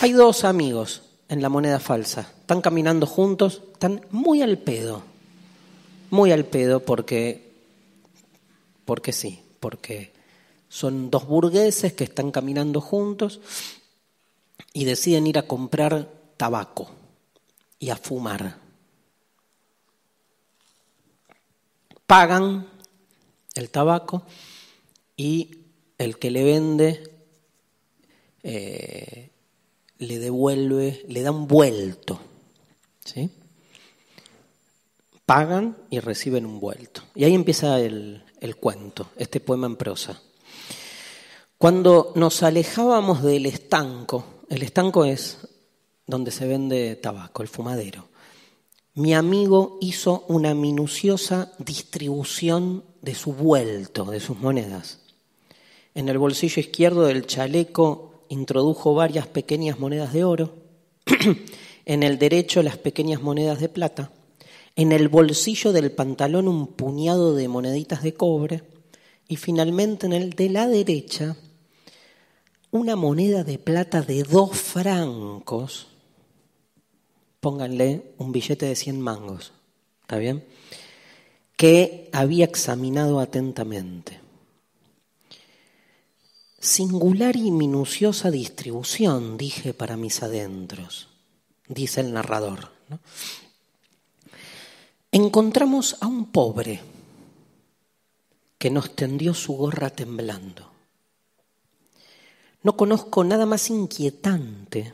Hay dos amigos en la moneda falsa. Están caminando juntos, están muy al pedo. Muy al pedo porque, porque sí, porque son dos burgueses que están caminando juntos y deciden ir a comprar tabaco y a fumar. Pagan el tabaco y el que le vende eh, le devuelve, le da un vuelto. ¿sí? Pagan y reciben un vuelto. Y ahí empieza el, el cuento, este poema en prosa. Cuando nos alejábamos del estanco, el estanco es donde se vende tabaco, el fumadero, mi amigo hizo una minuciosa distribución de su vuelto, de sus monedas. En el bolsillo izquierdo del chaleco introdujo varias pequeñas monedas de oro, en el derecho las pequeñas monedas de plata, en el bolsillo del pantalón un puñado de moneditas de cobre. Y finalmente en el de la derecha una moneda de plata de dos francos, pónganle un billete de 100 mangos, ¿está bien? Que había examinado atentamente. Singular y minuciosa distribución, dije para mis adentros, dice el narrador. Encontramos a un pobre que nos tendió su gorra temblando. No conozco nada más inquietante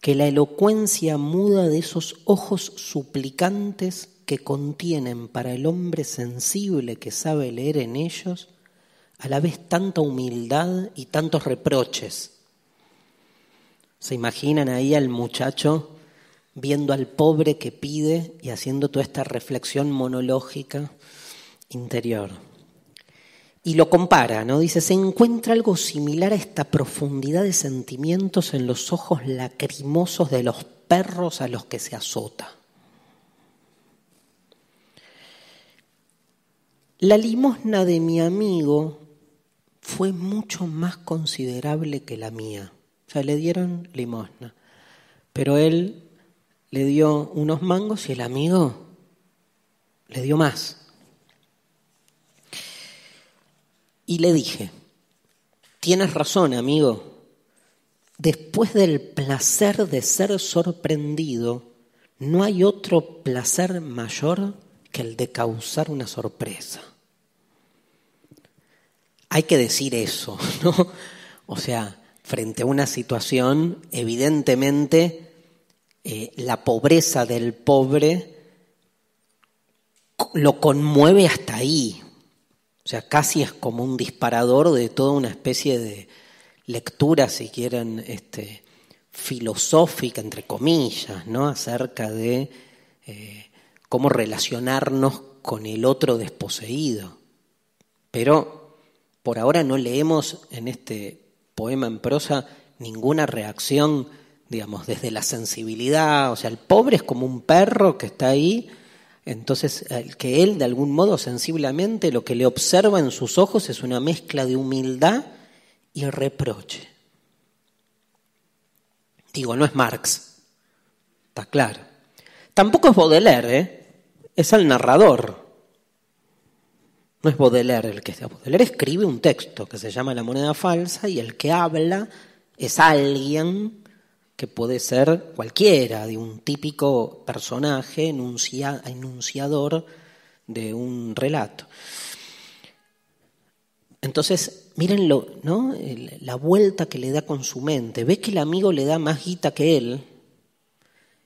que la elocuencia muda de esos ojos suplicantes que contienen para el hombre sensible que sabe leer en ellos a la vez tanta humildad y tantos reproches. ¿Se imaginan ahí al muchacho viendo al pobre que pide y haciendo toda esta reflexión monológica interior? Y lo compara, ¿no? Dice, se encuentra algo similar a esta profundidad de sentimientos en los ojos lacrimosos de los perros a los que se azota. La limosna de mi amigo fue mucho más considerable que la mía. O sea, le dieron limosna. Pero él le dio unos mangos y el amigo le dio más. Y le dije, tienes razón, amigo. Después del placer de ser sorprendido, no hay otro placer mayor que el de causar una sorpresa hay que decir eso, ¿no? O sea, frente a una situación, evidentemente, eh, la pobreza del pobre lo conmueve hasta ahí. O sea, casi es como un disparador de toda una especie de lectura, si quieren, este, filosófica, entre comillas, ¿no? Acerca de eh, cómo relacionarnos con el otro desposeído. Pero por ahora no leemos en este poema en prosa ninguna reacción, digamos, desde la sensibilidad. O sea, el pobre es como un perro que está ahí, entonces que él de algún modo sensiblemente lo que le observa en sus ojos es una mezcla de humildad y reproche. Digo, no es Marx, está claro. Tampoco es Baudelaire, ¿eh? es el narrador. No es Baudelaire el que sea. Baudelaire escribe un texto que se llama La moneda falsa y el que habla es alguien que puede ser cualquiera, de un típico personaje enunciador de un relato. Entonces, mírenlo, ¿no? La vuelta que le da con su mente. Ve que el amigo le da más guita que él.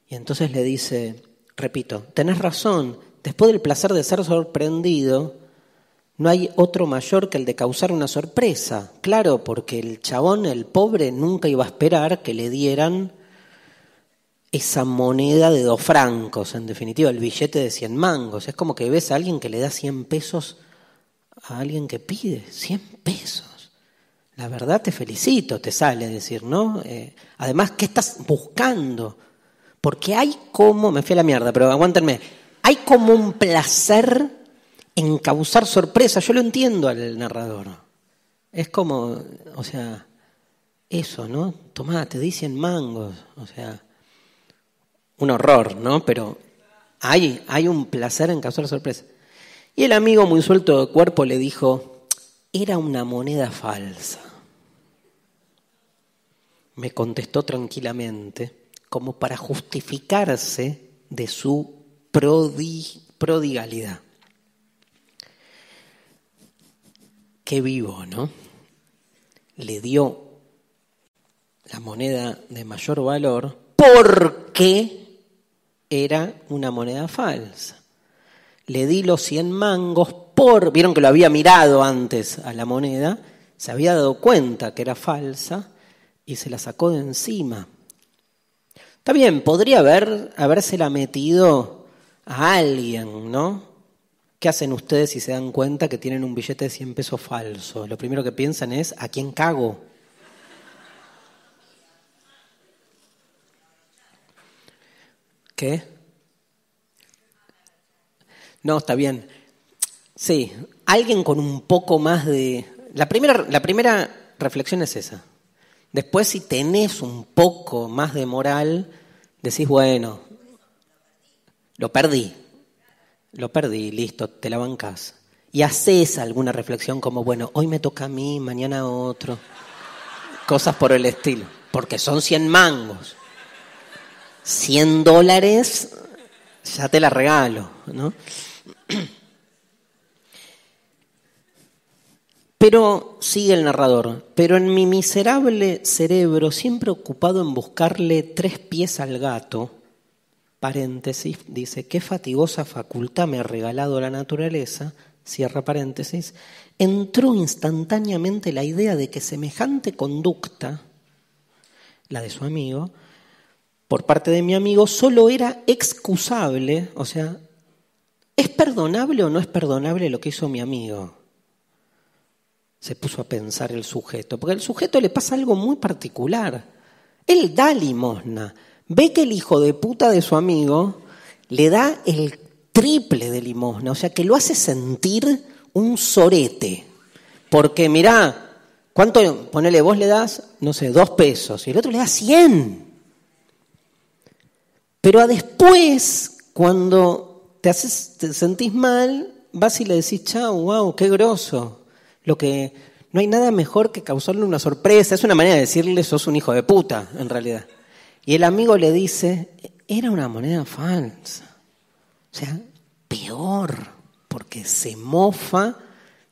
Y entonces le dice, repito, tenés razón, después del placer de ser sorprendido, no hay otro mayor que el de causar una sorpresa. Claro, porque el chabón, el pobre, nunca iba a esperar que le dieran esa moneda de dos francos, en definitiva, el billete de 100 mangos. Es como que ves a alguien que le da 100 pesos a alguien que pide 100 pesos. La verdad te felicito, te sale decir, ¿no? Eh, además, ¿qué estás buscando? Porque hay como, me fui a la mierda, pero aguántenme, hay como un placer en causar sorpresa. Yo lo entiendo al narrador. Es como, o sea, eso, ¿no? Tomá, te dicen mangos, o sea, un horror, ¿no? Pero hay, hay un placer en causar sorpresa. Y el amigo muy suelto de cuerpo le dijo, era una moneda falsa. Me contestó tranquilamente, como para justificarse de su prodigalidad. Qué vivo, ¿no? Le dio la moneda de mayor valor porque era una moneda falsa. Le di los 100 mangos por, vieron que lo había mirado antes a la moneda, se había dado cuenta que era falsa y se la sacó de encima. Está bien, podría haber, habérsela metido a alguien, ¿no? ¿Qué hacen ustedes si se dan cuenta que tienen un billete de 100 pesos falso? Lo primero que piensan es, ¿a quién cago? ¿Qué? No, está bien. Sí, alguien con un poco más de... La primera, la primera reflexión es esa. Después, si tenés un poco más de moral, decís, bueno, lo perdí, lo perdí, listo, te la bancás. Y haces alguna reflexión como, bueno, hoy me toca a mí, mañana a otro. Cosas por el estilo, porque son 100 mangos. 100 dólares, ya te la regalo, ¿no? Pero, sigue el narrador, pero en mi miserable cerebro, siempre ocupado en buscarle tres pies al gato, paréntesis, dice, qué fatigosa facultad me ha regalado la naturaleza, cierra paréntesis, entró instantáneamente la idea de que semejante conducta, la de su amigo, por parte de mi amigo solo era excusable, o sea, ¿es perdonable o no es perdonable lo que hizo mi amigo? Se puso a pensar el sujeto, porque al sujeto le pasa algo muy particular. Él da limosna, ve que el hijo de puta de su amigo le da el triple de limosna, o sea, que lo hace sentir un sorete. Porque mirá, ¿cuánto, ponele, vos le das, no sé, dos pesos, y el otro le da cien. Pero a después, cuando te, haces, te sentís mal, vas y le decís, chao, wow, qué groso. Lo que no hay nada mejor que causarle una sorpresa. Es una manera de decirle, sos un hijo de puta, en realidad. Y el amigo le dice, era una moneda falsa. O sea, peor, porque se mofa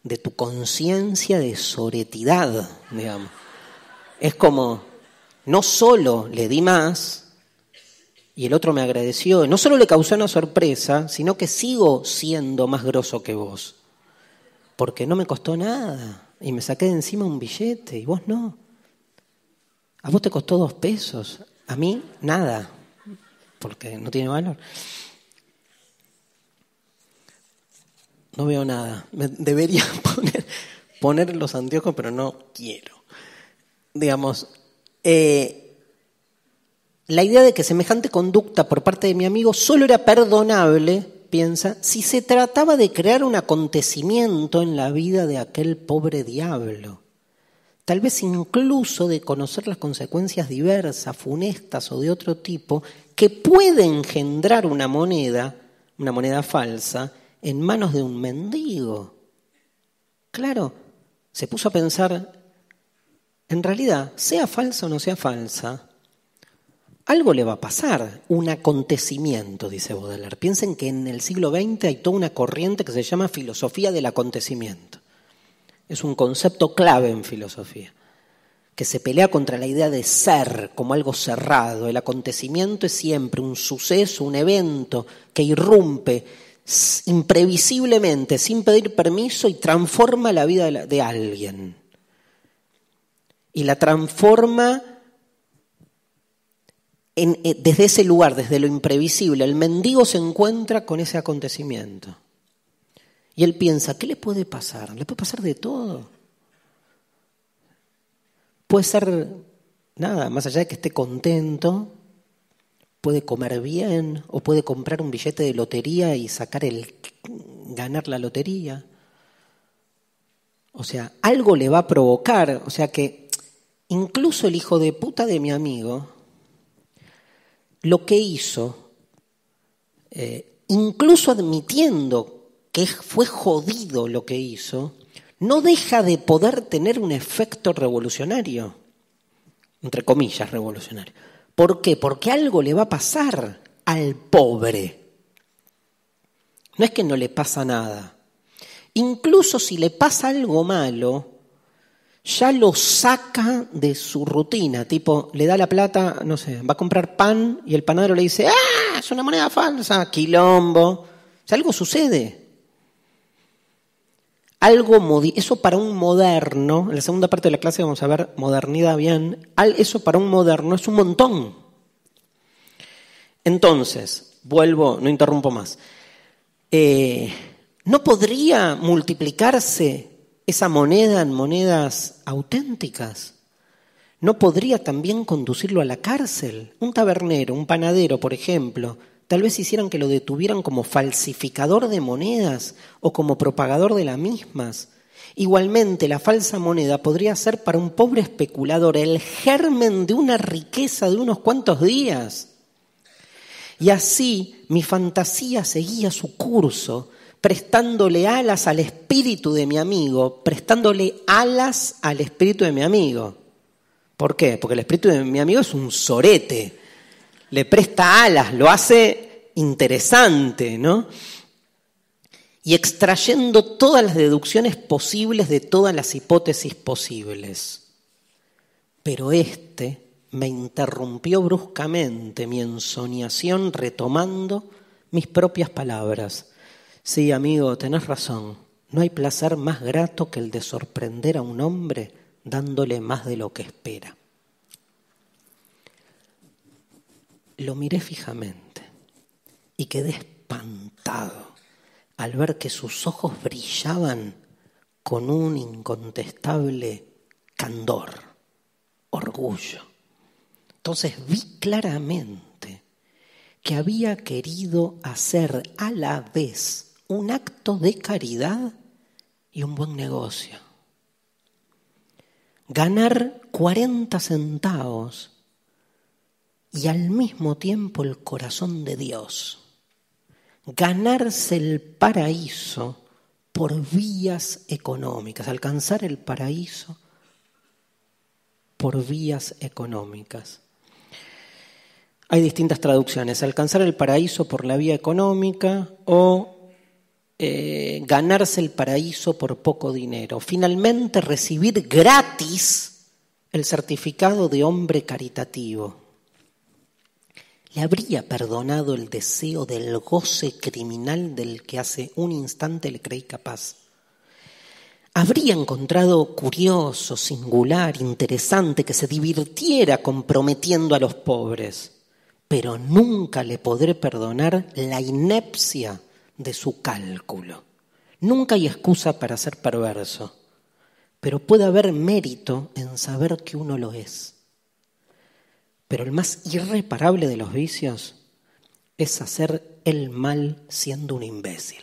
de tu conciencia de soretidad, digamos. Es como, no solo le di más, y el otro me agradeció. No solo le causó una sorpresa, sino que sigo siendo más grosso que vos. Porque no me costó nada. Y me saqué de encima un billete y vos no. A vos te costó dos pesos. A mí nada. Porque no tiene valor. No veo nada. Debería poner, poner los anteojos, pero no quiero. Digamos, eh, la idea de que semejante conducta por parte de mi amigo solo era perdonable, piensa, si se trataba de crear un acontecimiento en la vida de aquel pobre diablo. Tal vez incluso de conocer las consecuencias diversas, funestas o de otro tipo, que puede engendrar una moneda, una moneda falsa, en manos de un mendigo. Claro, se puso a pensar, en realidad, sea falsa o no sea falsa, algo le va a pasar, un acontecimiento, dice Baudelaire. Piensen que en el siglo XX hay toda una corriente que se llama filosofía del acontecimiento. Es un concepto clave en filosofía, que se pelea contra la idea de ser como algo cerrado. El acontecimiento es siempre un suceso, un evento que irrumpe imprevisiblemente, sin pedir permiso, y transforma la vida de alguien. Y la transforma eh, desde ese lugar, desde lo imprevisible, el mendigo se encuentra con ese acontecimiento. Y él piensa, ¿qué le puede pasar? Le puede pasar de todo. Puede ser nada, más allá de que esté contento, puede comer bien o puede comprar un billete de lotería y sacar el ganar la lotería. O sea, algo le va a provocar, o sea que incluso el hijo de puta de mi amigo, lo que hizo, eh, incluso admitiendo que fue jodido lo que hizo, no deja de poder tener un efecto revolucionario, entre comillas revolucionario. ¿Por qué? Porque algo le va a pasar al pobre. No es que no le pasa nada. Incluso si le pasa algo malo, ya lo saca de su rutina, tipo, le da la plata, no sé, va a comprar pan y el panadero le dice, ¡ah! Es una moneda falsa, quilombo. O sea, algo sucede. Algo, eso para un moderno, en la segunda parte de la clase vamos a ver modernidad bien, eso para un moderno es un montón. Entonces, vuelvo, no interrumpo más. Eh, ¿No podría multiplicarse esa moneda en monedas auténticas? ¿No podría también conducirlo a la cárcel? Un tabernero, un panadero, por ejemplo, tal vez hicieran que lo detuvieran como falsificador de monedas o como propagador de las mismas. Igualmente, la falsa moneda podría ser para un pobre especulador el germen de una riqueza de unos cuantos días. Y así mi fantasía seguía su curso, prestándole alas al espíritu de mi amigo, prestándole alas al espíritu de mi amigo. ¿Por qué? Porque el espíritu de mi amigo es un sorete, le presta alas, lo hace interesante, ¿no? Y extrayendo todas las deducciones posibles de todas las hipótesis posibles. Pero este me interrumpió bruscamente mi ensoñación retomando mis propias palabras Sí, amigo, tenés razón. No hay placer más grato que el de sorprender a un hombre dándole más de lo que espera. Lo miré fijamente y quedé espantado al ver que sus ojos brillaban con un incontestable candor, orgullo. Entonces vi claramente que había querido hacer a la vez un acto de caridad y un buen negocio. Ganar 40 centavos y al mismo tiempo el corazón de Dios. Ganarse el paraíso por vías económicas, alcanzar el paraíso por vías económicas. Hay distintas traducciones, alcanzar el paraíso por la vía económica o eh, ganarse el paraíso por poco dinero. Finalmente, recibir gratis el certificado de hombre caritativo. ¿Le habría perdonado el deseo del goce criminal del que hace un instante le creí capaz? habría encontrado curioso, singular, interesante que se divirtiera comprometiendo a los pobres, pero nunca le podré perdonar la inepcia de su cálculo. Nunca hay excusa para ser perverso, pero puede haber mérito en saber que uno lo es. Pero el más irreparable de los vicios es hacer el mal siendo un imbécil.